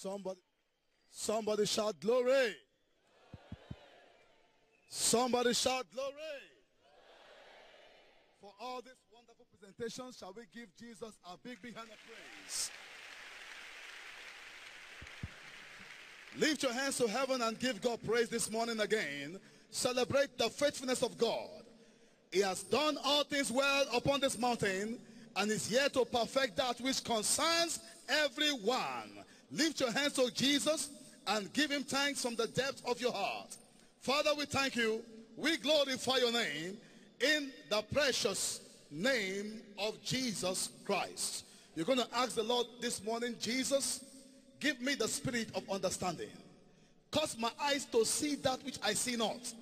Somebody, somebody shout glory. Somebody shout glory. For all this wonderful presentation, shall we give Jesus a big, big hand of praise? Lift your hands to heaven and give God praise this morning again. Celebrate the faithfulness of God. He has done all things well upon this mountain and is here to perfect that which concerns everyone. Lift your hands to Jesus and give him thanks from the depth of your heart. Father, we thank you. We glorify your name in the precious name of Jesus Christ. You're going to ask the Lord this morning, Jesus, give me the spirit of understanding. Cause my eyes to see that which I see not.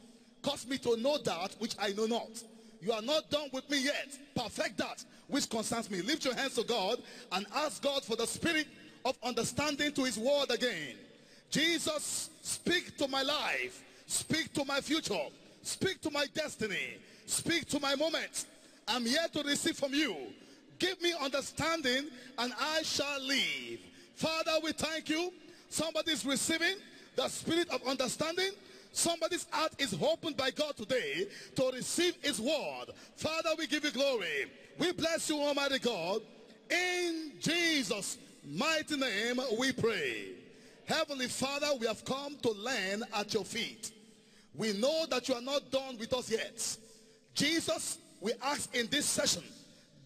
Cause me to know that which I know not. You are not done with me yet. Perfect that which concerns me. Lift your hands to God and ask God for the spirit of understanding to his word again. Jesus, speak to my life. Speak to my future. Speak to my destiny. Speak to my moment. I'm here to receive from you. Give me understanding and I shall live. Father, we thank you. Somebody's receiving the spirit of understanding. Somebody's heart is opened by God today to receive his word. Father, we give you glory. We bless you, Almighty God. In Jesus' mighty name we pray. Heavenly Father, we have come to learn at your feet. We know that you are not done with us yet. Jesus, we ask in this session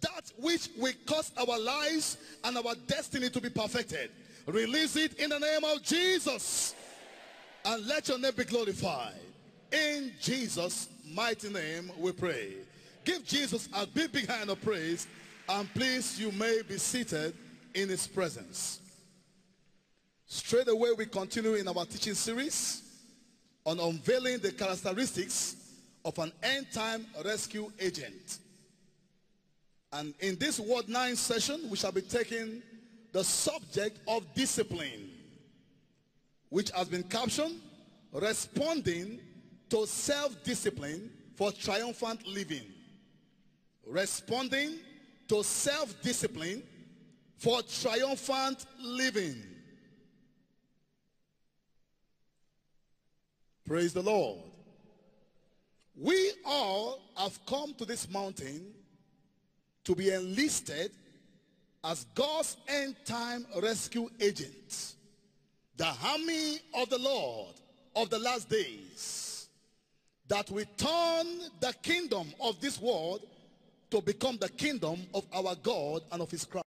that which will cause our lives and our destiny to be perfected. Release it in the name of Jesus. And let your name be glorified. In Jesus' mighty name we pray. Give Jesus a big, big hand of praise. And please, you may be seated in his presence. Straight away, we continue in our teaching series on unveiling the characteristics of an end-time rescue agent. And in this Word 9 session, we shall be taking the subject of discipline, which has been captioned, Responding to Self-Discipline for Triumphant Living. Responding to self-discipline for triumphant living. Praise the Lord. We all have come to this mountain to be enlisted as God's end time rescue agents. The army of the Lord of the last days. That we turn the kingdom of this world to become the kingdom of our God and of his Christ.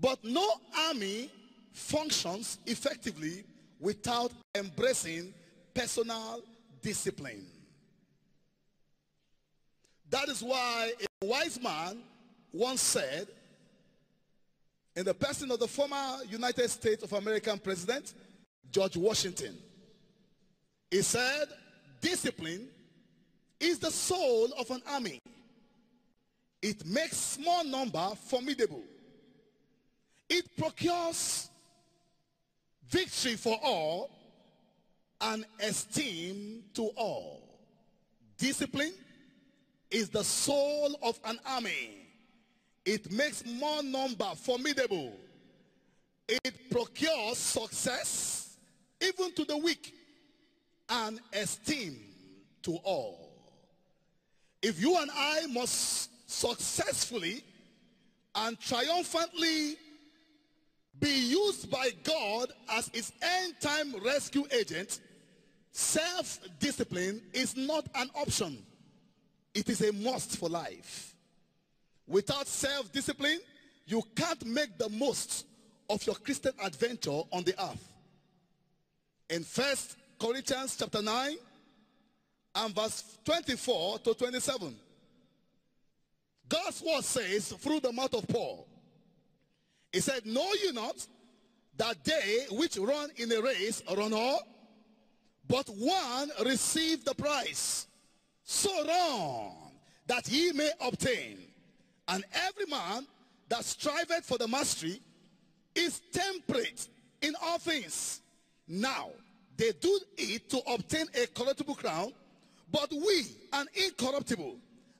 But no army functions effectively without embracing personal discipline. That is why a wise man once said, in the person of the former United States of American president, George Washington, he said, discipline is the soul of an army. It makes small number formidable. It procures victory for all and esteem to all. Discipline is the soul of an army. It makes more number formidable. It procures success even to the weak and esteem to all. If you and I must successfully and triumphantly be used by God as his end time rescue agent, self-discipline is not an option. It is a must for life. Without self-discipline, you can't make the most of your Christian adventure on the earth. In First Corinthians chapter 9 and verse 24 to 27, God's word says through the mouth of Paul, he said, Know you not that they which run in a race run all, but one receive the prize. So run that he may obtain. And every man that striveth for the mastery is temperate in all things. Now, they do it to obtain a corruptible crown, but we an incorruptible.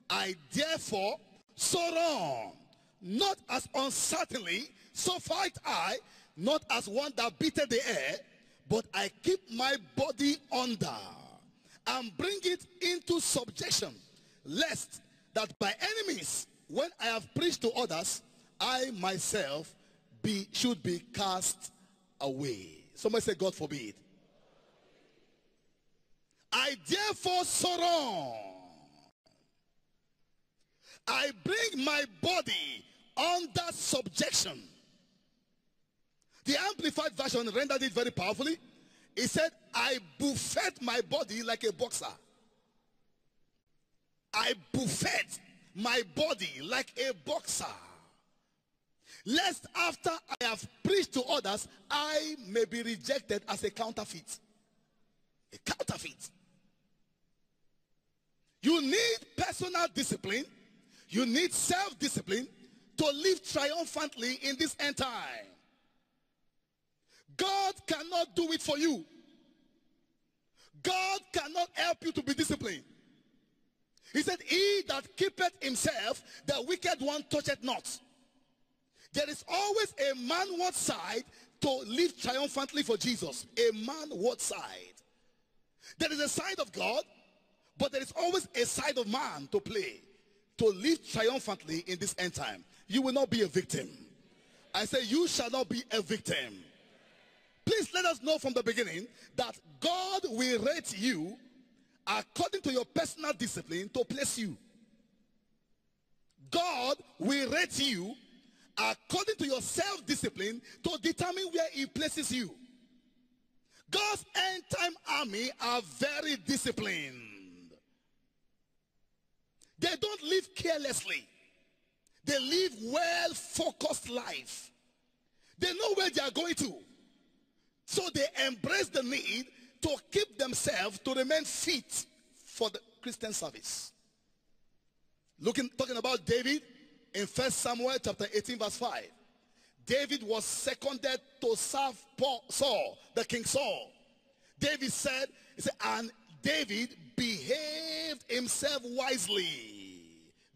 I therefore so run, not as uncertainly So fight I, not as one that beateth the air, but I keep my body under and bring it into subjection, lest that by enemies, when I have preached to others, I myself be should be cast away. Somebody say, God forbid. I therefore surrender. I bring my body under subjection. The Amplified Version rendered it very powerfully. He said, I buffet my body like a boxer. I buffet my body like a boxer. Lest after I have preached to others, I may be rejected as a counterfeit. A counterfeit. You need personal discipline. You need self-discipline to live triumphantly in this end time. God cannot do it for you. God cannot help you to be disciplined. He said, He that keepeth himself, the wicked one toucheth not. There is always a manward side to live triumphantly for Jesus. A manward side. There is a side of God, but there is always a side of man to play to live triumphantly in this end time. You will not be a victim. I say, You shall not be a victim. Please let us know from the beginning that God will rate you according to your personal discipline to place you. God will rate you according to your self-discipline to determine where he places you. God's end time army are very disciplined. They don't live carelessly. They live well focused life. They know where they are going to. So they embrace the need to keep themselves to remain fit for the Christian service. Looking talking about David in First Samuel chapter 18 verse 5. David was seconded to serve Paul, Saul, the king Saul. David said, he said, and David behaved himself wisely.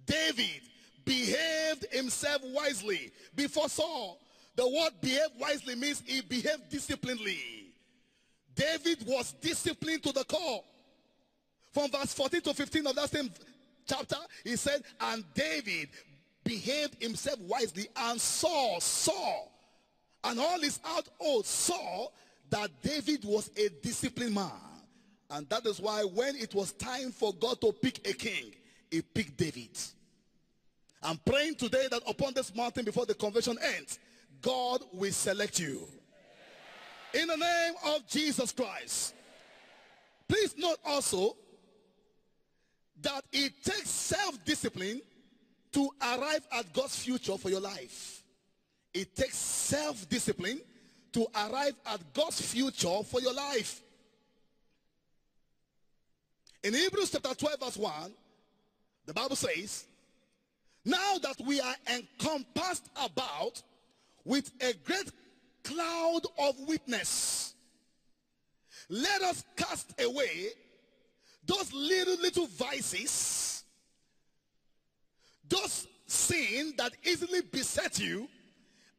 David behaved himself wisely before Saul. The word behave wisely means he behaved disciplinedly. David was disciplined to the core. From verse 14 to 15 of that same chapter, he said, and David behaved himself wisely and saw, saw, and all his household saw that David was a disciplined man. And that is why when it was time for God to pick a king, he picked David. I'm praying today that upon this mountain before the convention ends, God will select you. In the name of Jesus Christ. Please note also that it takes self-discipline to arrive at God's future for your life. It takes self-discipline to arrive at God's future for your life. In Hebrews chapter 12 verse 1, the Bible says, Now that we are encompassed about with a great cloud of witness, let us cast away those little, little vices, those sin that easily beset you,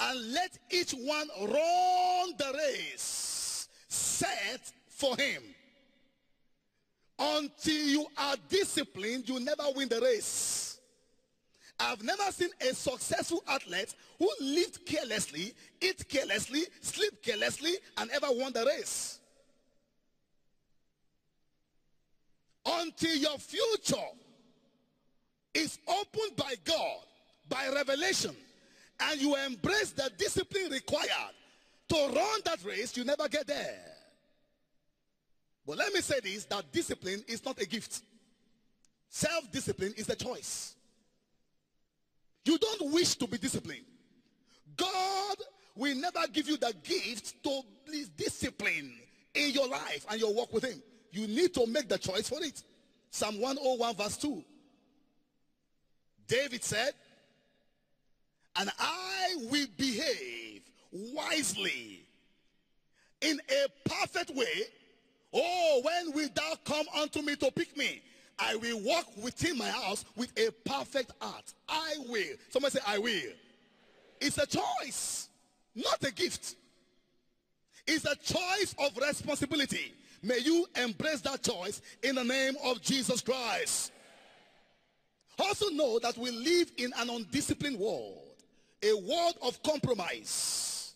and let each one run the race set for him. Until you are disciplined, you never win the race. I've never seen a successful athlete who lived carelessly, eat carelessly, sleep carelessly, and ever won the race. Until your future is opened by God, by revelation, and you embrace the discipline required to run that race, you never get there. But let me say this, that discipline is not a gift. Self-discipline is a choice. You don't wish to be disciplined. God will never give you the gift to be disciplined in your life and your walk with him. You need to make the choice for it. Psalm 101 verse 2. David said, and I will behave wisely in a perfect way Oh, when will thou come unto me to pick me? I will walk within my house with a perfect heart. I will. Somebody say, I will. It's a choice. not a gift. It's a choice of responsibility. May you embrace that choice in the name of Jesus Christ. Also know that we live in an undisciplined world, a world of compromise.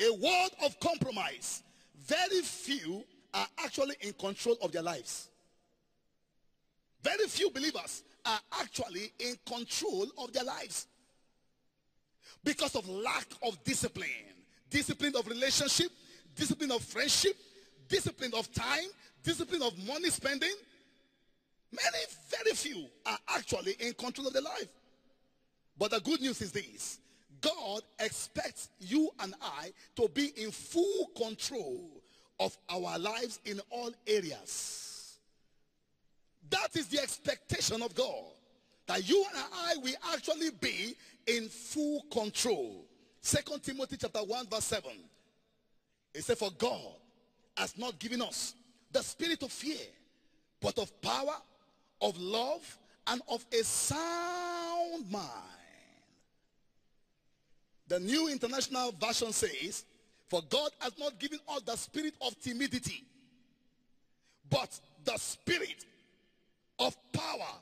A world of compromise. Very few are actually in control of their lives. Very few believers are actually in control of their lives because of lack of discipline. Discipline of relationship, discipline of friendship, discipline of time, discipline of money spending. Many, very few are actually in control of their life. But the good news is this. God expects you and I to be in full control of our lives in all areas. That is the expectation of God. That you and I will actually be in full control. Second Timothy chapter 1 verse 7. It said, For God has not given us the spirit of fear, but of power, of love, and of a sound mind. The New International Version says, For God has not given us the spirit of timidity, but the spirit of power,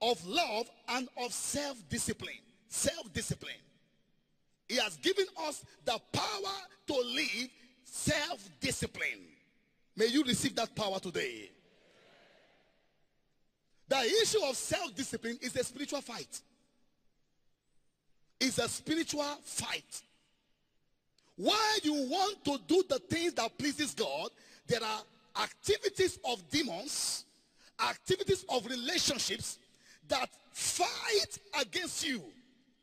of love, and of self-discipline. Self-discipline. He has given us the power to live self-discipline. May you receive that power today. The issue of self-discipline is a spiritual fight. It's a spiritual fight. Why you want to do the things that pleases God, there are activities of demons, activities of relationships that fight against you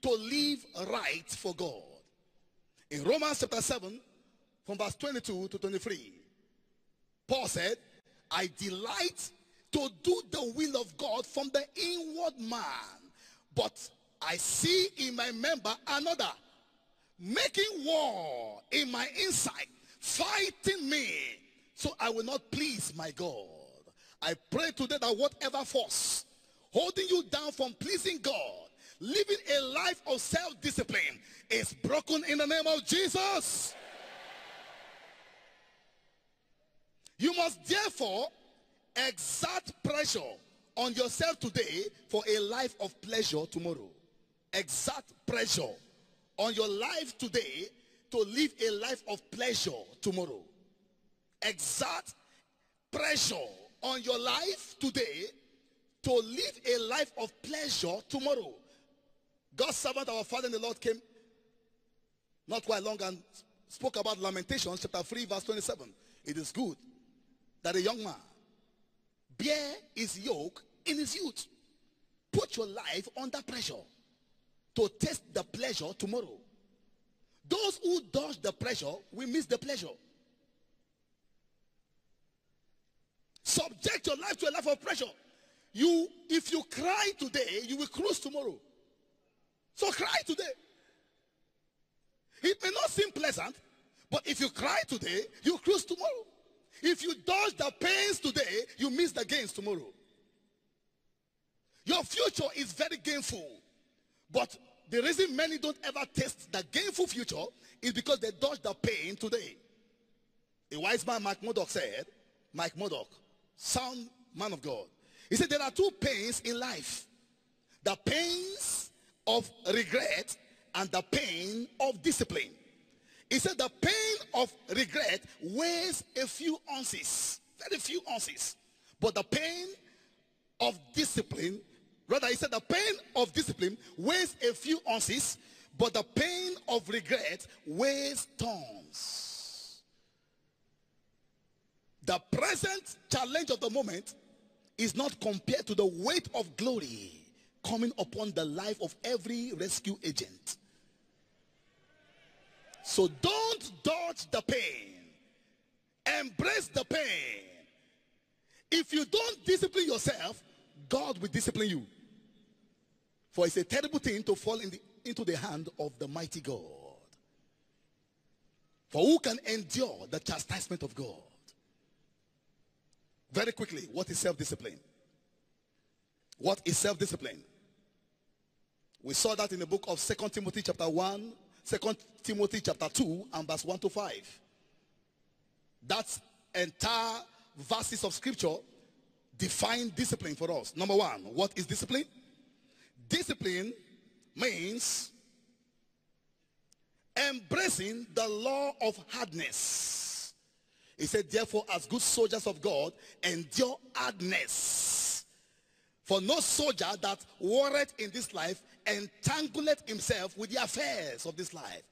to live right for God. In Romans chapter 7, from verse 22 to 23, Paul said, I delight to do the will of God from the inward man. But I see in my member another making war in my inside, fighting me, so I will not please my God. I pray today that whatever force holding you down from pleasing God, living a life of self-discipline is broken in the name of Jesus. You must therefore exert pressure on yourself today for a life of pleasure tomorrow. Exert pressure on your life today to live a life of pleasure tomorrow. Exert pressure on your life today to live a life of pleasure tomorrow. God's servant, our Father in the Lord, came not quite long and spoke about Lamentations, chapter 3, verse 27. It is good that a young man bear his yoke in his youth. Put your life under pressure to test the pleasure tomorrow. Those who dodge the pressure will miss the pleasure. Subject your life to a life of pressure. You, if you cry today, you will cruise tomorrow. So cry today. It may not seem pleasant, but if you cry today, you cruise tomorrow. If you dodge the pains today, you miss the gains tomorrow. Your future is very gainful. But the reason many don't ever taste the gainful future is because they dodge the pain today. A wise man, Mike Murdock, said, Mike Murdock, sound man of God. He said there are two pains in life. The pains of regret and the pain of discipline. He said the pain of regret weighs a few ounces, very few ounces. But the pain of discipline, rather he said the pain of discipline weighs a few ounces, but the pain of regret weighs tons. The present challenge of the moment is not compared to the weight of glory coming upon the life of every rescue agent. So don't dodge the pain. Embrace the pain. If you don't discipline yourself, God will discipline you. For it's a terrible thing to fall in the, into the hand of the mighty God. For who can endure the chastisement of God? Very quickly, what is self-discipline? What is self-discipline? We saw that in the book of Second Timothy chapter 1 Second Timothy chapter 2 and verse 1 to 5. That entire verses of scripture define discipline for us. Number one, what is discipline? Discipline means embracing the law of hardness. He said, therefore, as good soldiers of God, endure hardness. For no soldier that warreth in this life entangleth himself with the affairs of this life.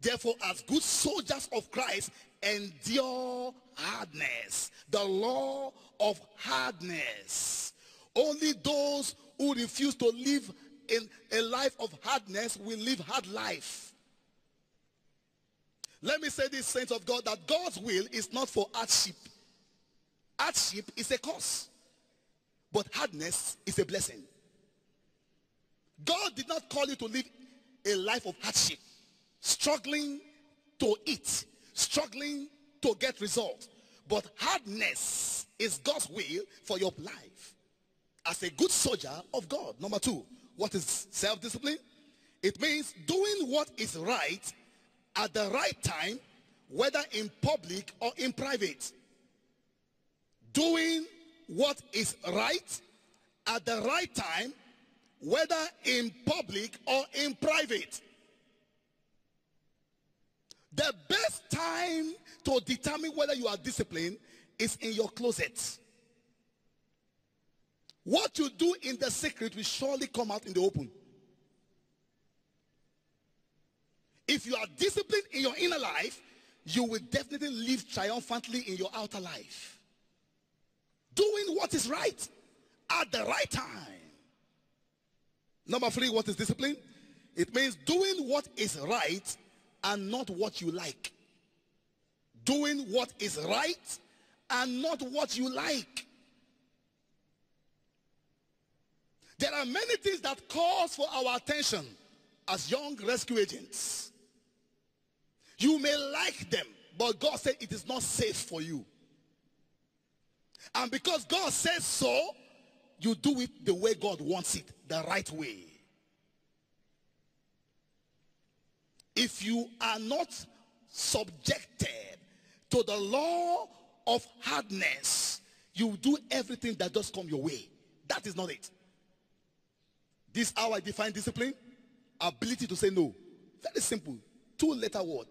Therefore, as good soldiers of Christ, endure hardness. The law of hardness. Only those who refuse to live in a life of hardness will live hard life. Let me say this, saints of God, that God's will is not for hardship. Hardship is a curse. But hardness is a blessing. God did not call you to live a life of hardship, struggling to eat, struggling to get results. But hardness is God's will for your life as a good soldier of God. Number two, what is self-discipline? It means doing what is right at the right time, whether in public or in private. Doing what is right at the right time, whether in public or in private. The best time to determine whether you are disciplined is in your closet. What you do in the secret will surely come out in the open. If you are disciplined in your inner life, you will definitely live triumphantly in your outer life. Doing what is right at the right time. Number three, what is discipline? It means doing what is right and not what you like. Doing what is right and not what you like. There are many things that calls for our attention as young rescue agents. You may like them, but God said it is not safe for you. And because God says so, you do it the way God wants it, the right way. If you are not subjected to the law of hardness, you do everything that does come your way. That is not it. This how I define discipline. Ability to say no. Very simple. Two letter word.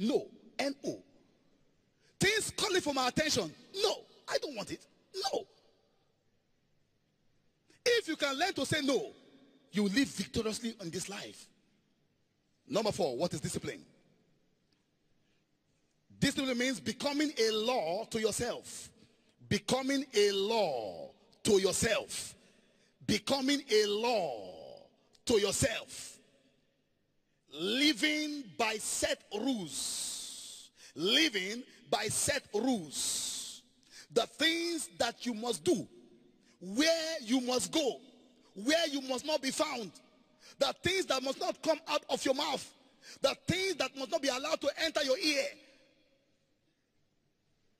No. N-O. Things calling for my attention. No. I don't want it. No. If you can learn to say no, you live victoriously in this life. Number four, what is discipline? Discipline means becoming a law to yourself. Becoming a law to yourself. Becoming a law to yourself. Living by set rules. Living by set rules. The things that you must do. Where you must go. Where you must not be found. The things that must not come out of your mouth. The things that must not be allowed to enter your ear.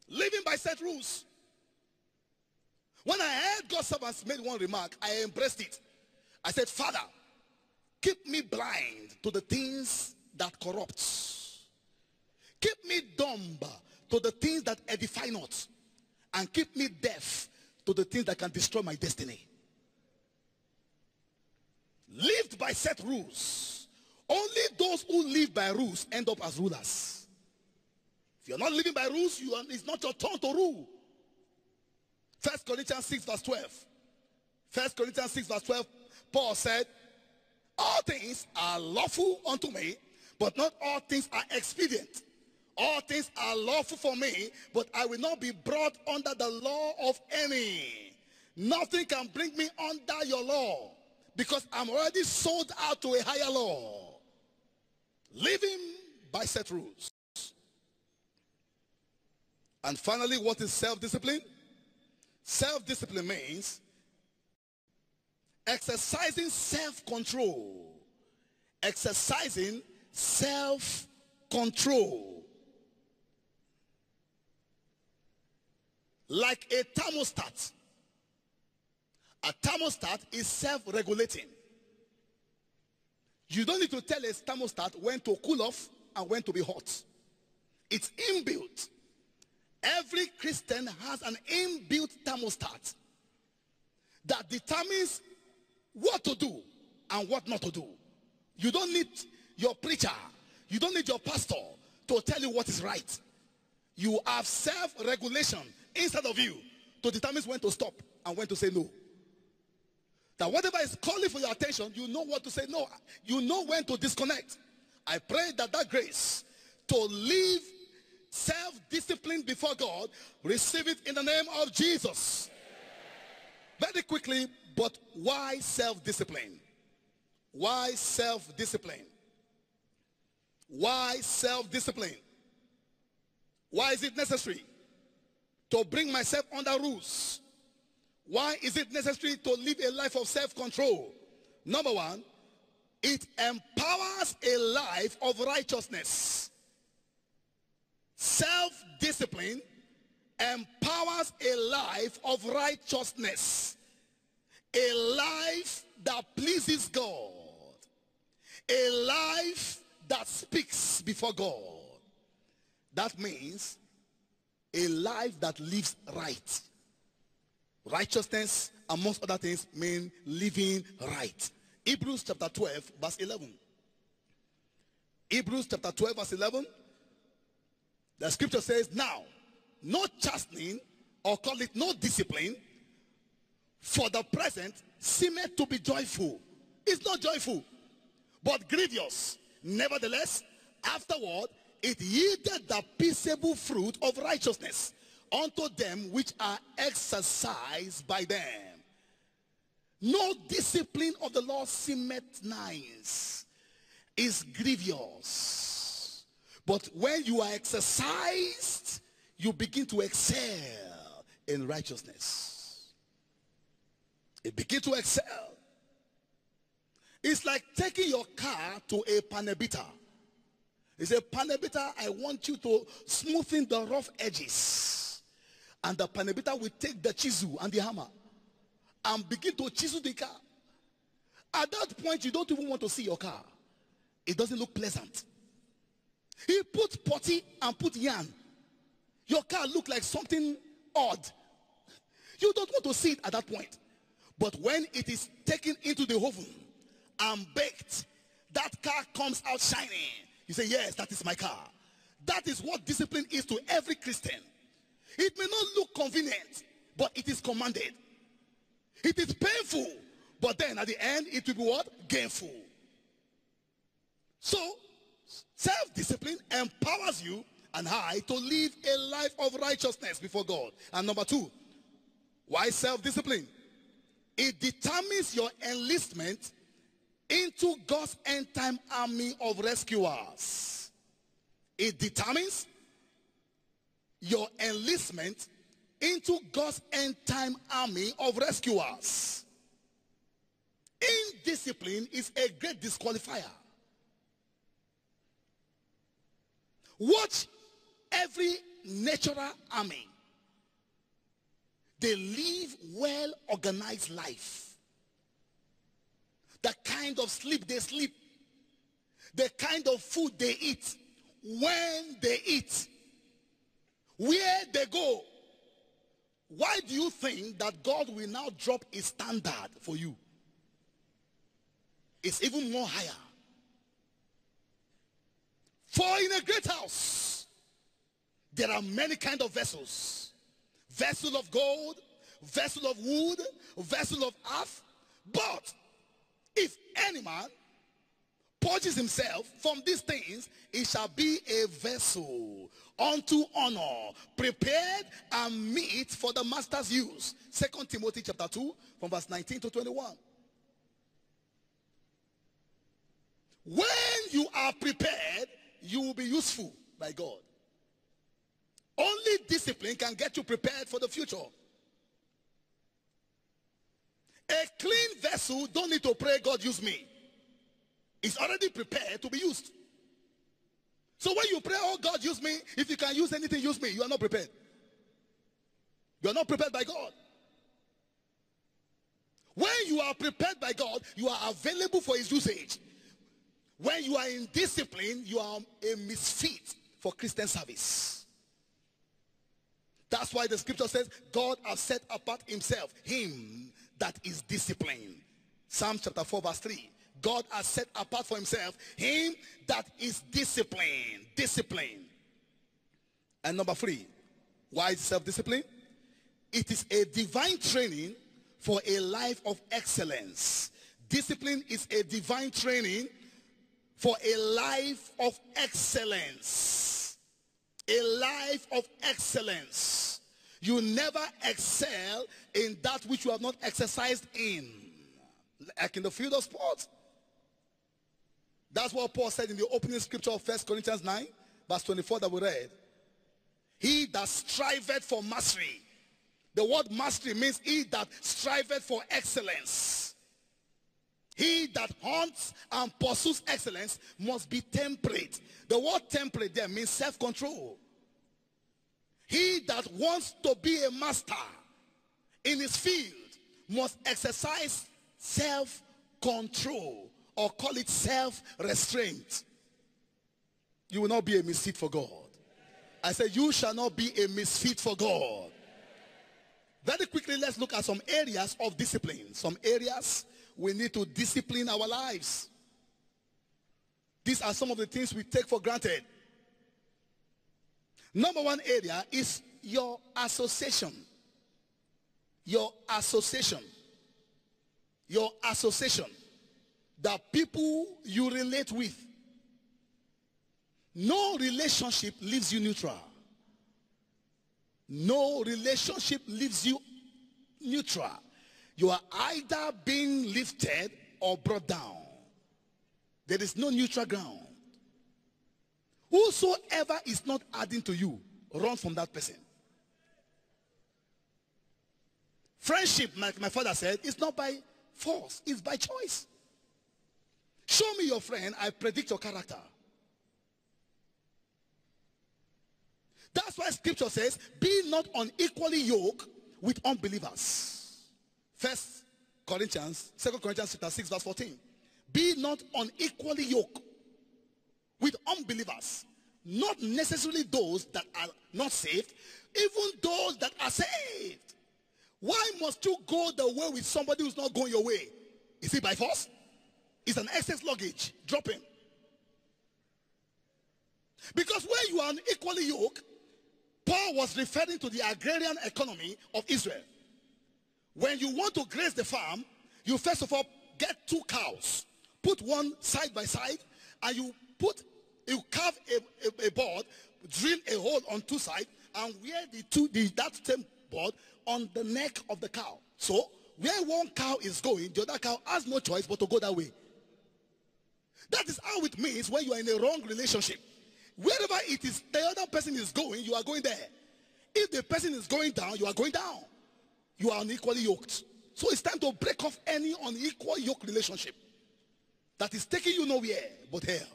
Living by set rules. When I heard God's servants made one remark, I embraced it. I said, Father, keep me blind to the things that corrupt. Keep me dumb to the things that edify not. And keep me deaf to the things that can destroy my destiny. Lived by set rules. Only those who live by rules end up as rulers. If you're not living by rules, you are, it's not your turn to rule. First Corinthians 6 verse 12. First Corinthians 6 verse 12, Paul said, all things are lawful unto me, but not all things are expedient. All things are lawful for me, but I will not be brought under the law of any. Nothing can bring me under your law because I'm already sold out to a higher law. Living by set rules. And finally, what is self-discipline? Self-discipline means exercising self-control. Exercising self-control. Like a thermostat. A thermostat is self-regulating. You don't need to tell a thermostat when to cool off and when to be hot. It's inbuilt. Every Christian has an inbuilt thermostat that determines what to do and what not to do. You don't need your preacher, you don't need your pastor to tell you what is right. You have self regulation inside of you to determine when to stop and when to say no. That whatever is calling for your attention, you know what to say no. You know when to disconnect. I pray that that grace to live self-discipline before God, receive it in the name of Jesus. Very quickly, but why self-discipline? Why self-discipline? Why self-discipline? Why is it necessary to bring myself under rules? Why is it necessary to live a life of self-control? Number one, it empowers a life of righteousness. Self-discipline empowers a life of righteousness. A life that pleases God. A life that speaks before God. That means a life that lives right. Righteousness, amongst other things, mean living right. Hebrews chapter 12, verse 11. Hebrews chapter 12, verse 11. The scripture says, Now, no chastening, or call it no discipline, for the present seemeth to be joyful. It's not joyful, but grievous. Nevertheless, afterward, it yielded the peaceable fruit of righteousness unto them which are exercised by them. No discipline of the Lord seemeth nice, is grievous. But when you are exercised, you begin to excel in righteousness. It begin to excel. It's like taking your car to a panel beater. It's a panel beater, I want you to smoothen the rough edges. And the panel beater will take the chisel and the hammer and begin to chisel the car. At that point, you don't even want to see your car. It doesn't look pleasant. He put potty and put yarn. Your car look like something odd. You don't want to see it at that point. But when it is taken into the oven and baked, that car comes out shining. You say, yes, that is my car. That is what discipline is to every Christian. It may not look convenient, but it is commanded. It is painful, but then at the end, it will be what? Gainful. So, self-discipline empowers you and I to live a life of righteousness before God. And number two, why self-discipline? It determines your enlistment into God's end time army of rescuers. It determines your enlistment into God's end time army of rescuers. Indiscipline is a great disqualifier. Watch every natural army. They live well organized life. The kind of sleep they sleep. The kind of food they eat. When they eat. Where they go. Why do you think that God will now drop a standard for you? It's even more higher. For in a great house, there are many kind of vessels. Vessel of gold, vessel of wood, vessel of earth. But if any man purges himself from these things, he shall be a vessel unto honor, prepared and meet for the master's use. Second Timothy chapter 2, from verse 19 to 21. When you are prepared, you will be useful by God. Only discipline can get you prepared for the future. A clean vessel don't need to pray, God use me. It's already prepared to be used. So when you pray, oh God, use me, if you can use anything, use me, you are not prepared. You are not prepared by God. When you are prepared by God, you are available for his usage. When you are in discipline, you are a misfit for Christian service. That's why the scripture says, God has set apart himself, him that is disciplined. Psalm chapter 4 verse 3. God has set apart for himself him that is disciplined. Discipline. And number three, why is self-discipline? It is a divine training for a life of excellence. Discipline is a divine training for a life of excellence. A life of excellence. You never excel in that which you have not exercised in. Like in the field of sports. That's what Paul said in the opening scripture of 1 Corinthians 9, verse 24 that we read. He that striveth for mastery. The word mastery means he that striveth for excellence. He that hunts and pursues excellence must be temperate. The word temperate there means self-control. He that wants to be a master in his field must exercise self-control or call it self-restraint. You will not be a misfit for God. I said, you shall not be a misfit for God. Very quickly, let's look at some areas of discipline. Some areas we need to discipline our lives. These are some of the things we take for granted. Number one area is your association. Your association. Your association. The people you relate with. No relationship leaves you neutral. No relationship leaves you neutral. You are either being lifted or brought down. There is no neutral ground. Whosoever is not adding to you, run from that person. Friendship, like my father said, is not by force, it's by choice. Show me your friend, I predict your character. That's why scripture says, be not unequally yoked with unbelievers. First Corinthians, Second Corinthians chapter 6, verse 14. Be not unequally yoked with unbelievers. Not necessarily those that are not saved, even those that are saved. Why must you go the way with somebody who's not going your way? Is it by force? It's an excess luggage. Drop him. Because when you are unequally yoked, Paul was referring to the agrarian economy of Israel. When you want to graze the farm, you first of all get two cows, put one side by side, and you put, you carve a, a, a board, drill a hole on two sides, and wear the two, the, that same board on the neck of the cow. So, where one cow is going, the other cow has no choice but to go that way. That is how it means when you are in a wrong relationship. Wherever it is, the other person is going, you are going there. If the person is going down, you are going down. You are unequally yoked. So it's time to break off any unequal yoke relationship that is taking you nowhere but hell.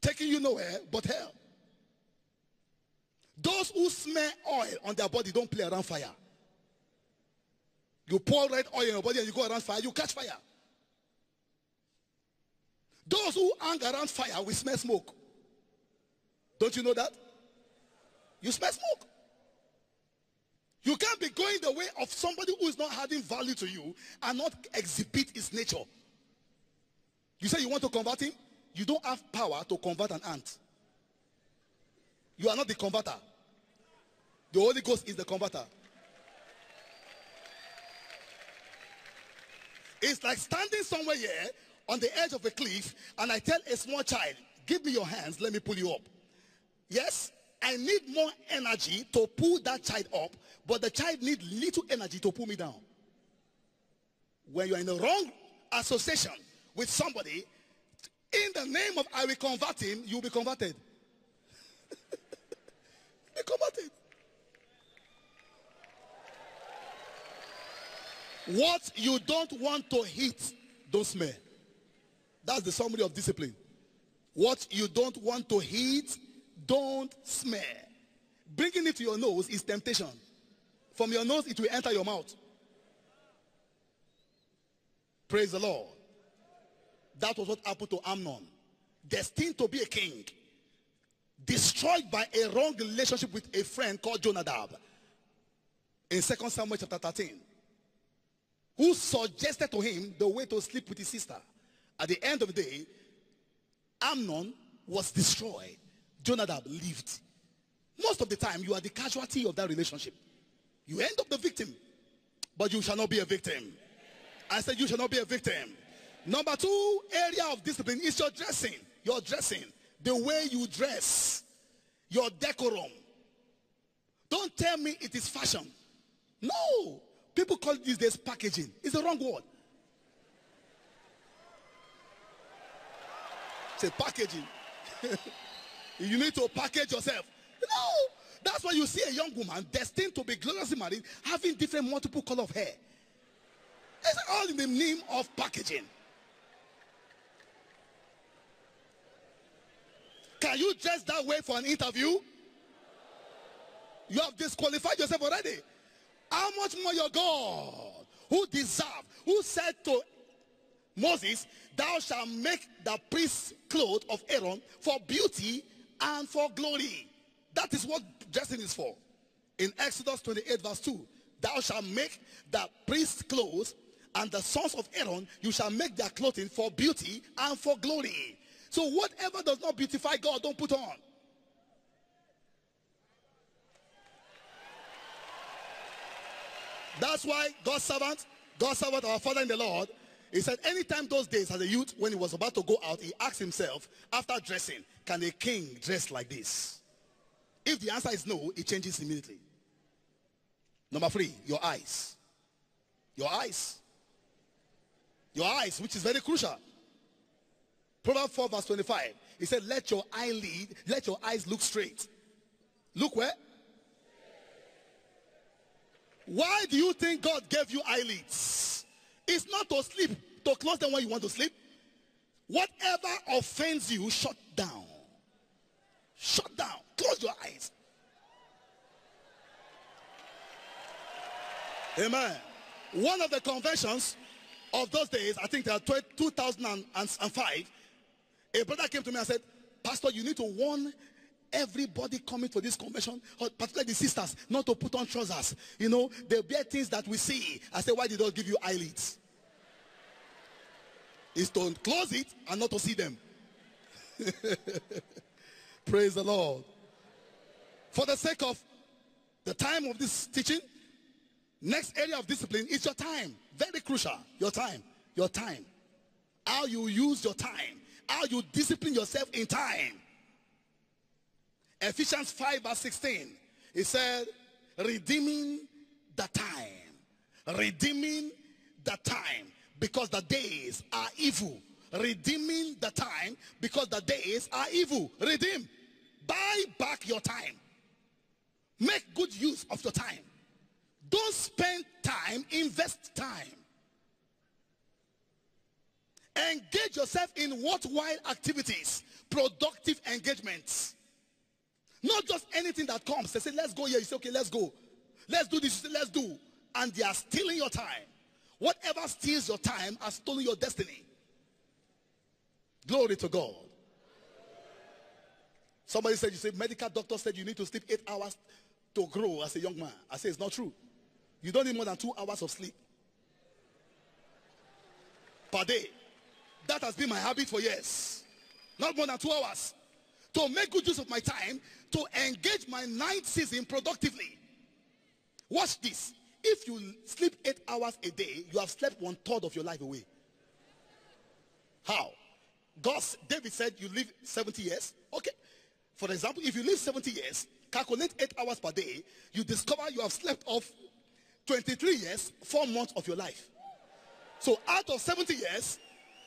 Taking you nowhere but hell. Those who smear oil on their body don't play around fire. You pour red oil on your body and you go around fire, you catch fire. Those who hang around fire will smell smoke. Don't you know that? You smell smoke. You can't be going the way of somebody who is not adding value to you and not exhibit his nature. You say you want to convert him? You don't have power to convert an ant. You are not the converter. The Holy Ghost is the converter. It's like standing somewhere here on the edge of a cliff and I tell a small child, give me your hands, let me pull you up. Yes, I need more energy to pull that child up, but the child needs little energy to pull me down. When you are in the wrong association with somebody, in the name of I will convert him, you'll be converted. be converted. What you don't want to hit, don't smell. That's the summary of discipline. What you don't want to heat, don't smell. Bringing it to your nose is temptation. From your nose, it will enter your mouth. Praise the Lord. That was what happened to Amnon. Destined to be a king. Destroyed by a wrong relationship with a friend called Jonadab. In 2 Samuel chapter 13. Who suggested to him the way to sleep with his sister. At the end of the day, Amnon was destroyed. Jonadab lived. Most of the time, you are the casualty of that relationship. You end up the victim, but you shall not be a victim. I said you shall not be a victim. Number two area of discipline is your dressing. Your dressing. The way you dress. Your decorum. Don't tell me it is fashion. No. People call these days packaging. It's the wrong word. Say packaging. you need to package yourself. No. That's why you see a young woman destined to be gloriously married having different multiple color of hair. It's all in the name of packaging. Can you dress that way for an interview? You have disqualified yourself already. How much more your God, who deserved, who said to Moses, Thou shalt make the priest's clothes of Aaron for beauty and for glory. That is what dressing is for. In Exodus 28, verse 2, Thou shalt make the priest's clothes and the sons of Aaron, you shall make their clothing for beauty and for glory. So whatever does not beautify God, don't put on. That's why God's servant, God's servant, our father in the Lord, he said, anytime those days as a youth, when he was about to go out, he asked himself, after dressing, can a king dress like this? If the answer is no, it changes immediately. Number three, your eyes. Your eyes. Your eyes, which is very crucial. Proverbs 4 verse 25. He said, let your eye lead, let your eyes look straight. Look where? Why do you think God gave you eyelids? It's not to sleep, to close them when you want to sleep. Whatever offends you, shut down. Shut down. Close your eyes. Amen. One of the conventions of those days, I think they are 2005, a brother came to me and said, Pastor, you need to warn everybody coming to this convention, particularly the sisters, not to put on trousers. You know, they bear things that we see. I said, why did God give you eyelids? Is to close it and not to see them. Praise the Lord. For the sake of the time of this teaching, next area of discipline is your time. Very crucial. Your time. Your time. How you use your time. How you discipline yourself in time. Ephesians 5 verse 16. He said, redeeming the time. Redeeming the time. Because the days are evil. Redeeming the time because the days are evil. Redeem. Buy back your time. Make good use of your time. Don't spend time, invest time. Engage yourself in worthwhile activities, productive engagements. Not just anything that comes. They say, let's go here. You say, okay, let's go. Let's do this. You Say, let's do. And they are stealing your time. Whatever steals your time has stolen your destiny. Glory to God. Somebody said, you say, medical doctor said you need to sleep eight hours to grow as a young man. I say, it's not true. You don't need more than two hours of sleep per day. That has been my habit for years. Not more than two hours. To make good use of my time, to engage my night season productively. Watch this. If you sleep eight hours a day, you have slept one third of your life away. How? God, David said you live 70 years. Okay. For example, if you live 70 years, calculate eight hours per day, you discover you have slept off 23 years, four months of your life. So out of 70 years,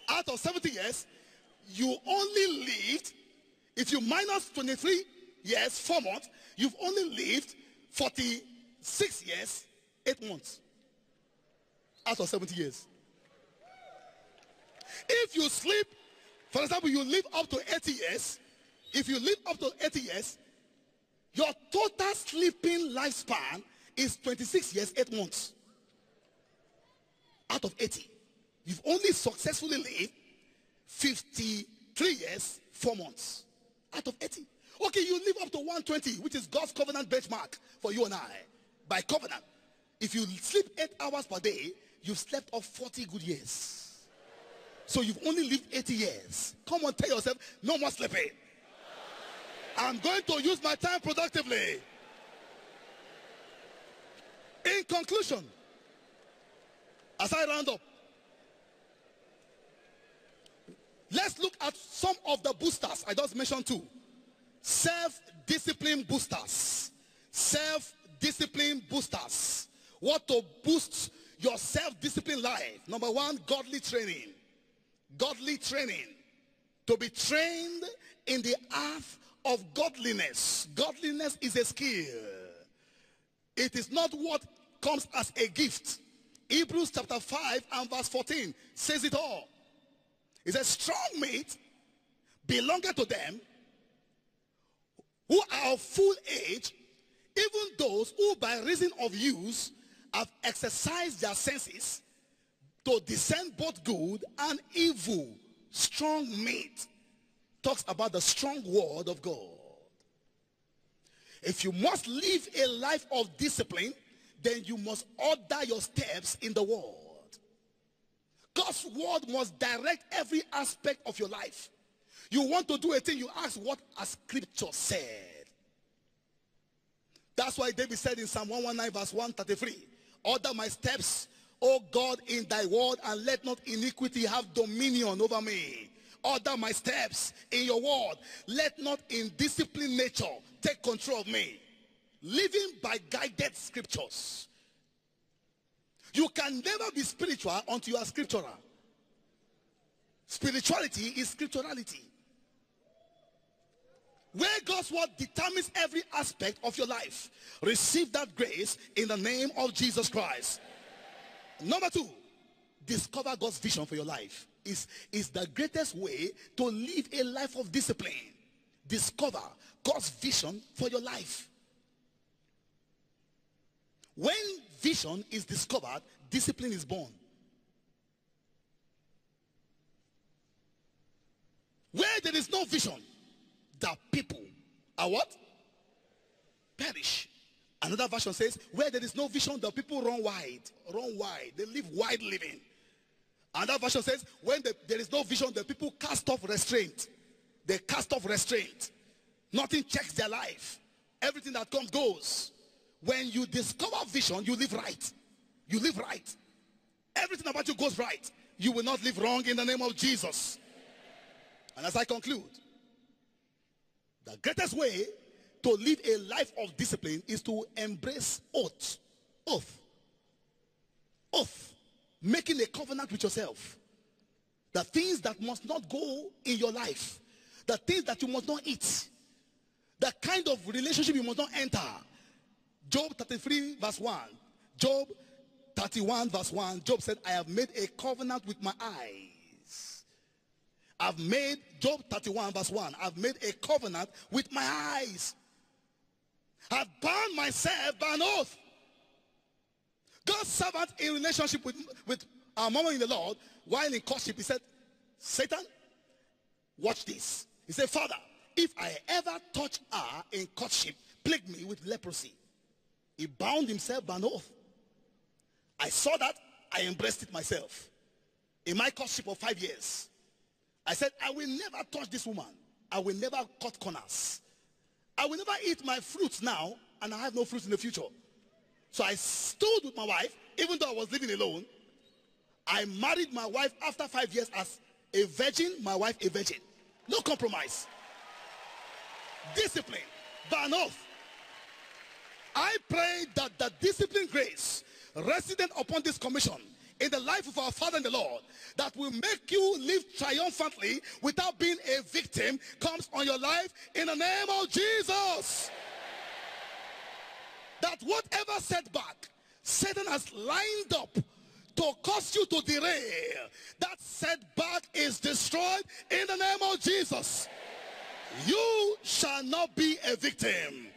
out of 70 years, you only lived, if you minus 23 years, four months, you've only lived 46 years, eight months. Out of 70 years. If you sleep, for example, you live up to 80 years, if you live up to 80 years, your total sleeping lifespan is 26 years, 8 months. Out of 80. You've only successfully lived 53 years, 4 months out of 80. Okay, you live up to 120, which is God's covenant benchmark for you and I. By covenant. If you sleep 8 hours per day, you've slept off 40 good years. So you've only lived 80 years. Come on, tell yourself, no more sleeping. I'm going to use my time productively. In conclusion, as I round up, let's look at some of the boosters. I just mentioned two. Self-discipline boosters. Self-discipline boosters. What to boost your self-discipline life. Number one, godly training. Godly training. To be trained in the art of godliness. Godliness is a skill. It is not what comes as a gift. Hebrews chapter 5 and verse 14 says it all. It says, strong meat belongeth to them who are of full age, even those who by reason of use have exercised their senses to discern both good and evil. Strong meat talks about the strong word of God. If you must live a life of discipline, then you must order your steps in the word. God's word must direct every aspect of your life. You want to do a thing, you ask what a scripture said. That's why David said in Psalm 119 verse 133, order my steps, O God, in thy word, and let not iniquity have dominion over me. Order my steps in your word. Let not indisciplined nature take control of me. Living by guided scriptures. You can never be spiritual until you are scriptural. Spirituality is scripturality. Where God's word determines every aspect of your life. Receive that grace in the name of Jesus Christ. Number two, discover God's vision for your life. Is, is the greatest way to live a life of discipline. Discover God's vision for your life. When vision is discovered, discipline is born. Where there is no vision, the people are what? Perish. Another version says, where there is no vision, the people run wide. Run wide. They live wide living. Another version says, when the, there is no vision, the people cast off restraint. They cast off restraint. Nothing checks their life. Everything that comes goes. When you discover vision, you live right. You live right. Everything about you goes right. You will not live wrong in the name of Jesus. And as I conclude, the greatest way to live a life of discipline is to embrace oath. Oath. Oath. Making a covenant with yourself. The things that must not go in your life. The things that you must not eat. The kind of relationship you must not enter. Job 33 verse 1. Job 31 verse 1. Job said, I have made a covenant with my eyes I've made, Job 31 verse 1, I've made a covenant with my eyes. I've bound myself by an oath. God's servant in relationship with, with our mama in the Lord, while in courtship, he said, Satan, watch this. He said, Father, if I ever touch her in courtship, plague me with leprosy. He bound himself by an oath. I saw that, I embraced it myself. In my courtship of five years, I said, I will never touch this woman. I will never cut corners. I will never eat my fruits now, and I have no fruits in the future. So I stood with my wife, even though I was living alone. I married my wife after five years as a virgin, my wife a virgin. No compromise. Discipline, by an oath. I pray that the discipline grace resident upon this commission in the life of our Father in the Lord that will make you live triumphantly without being a victim comes on your life in the name of Jesus. That whatever setback Satan has lined up to cause you to derail, that setback is destroyed in the name of Jesus. You shall not be a victim.